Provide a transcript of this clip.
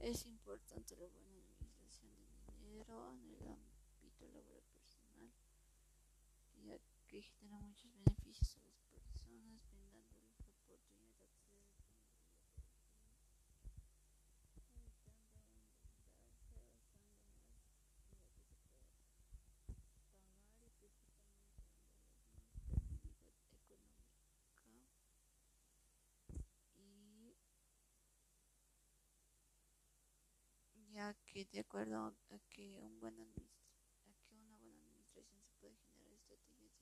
Es importante la buena administración del dinero en el ámbito laboral personal, ya que genera muchos a las personas, brindándoles la oportunidad de acceder a ya que de acuerdo a que, un buen a que una buena administración se puede generar estrategias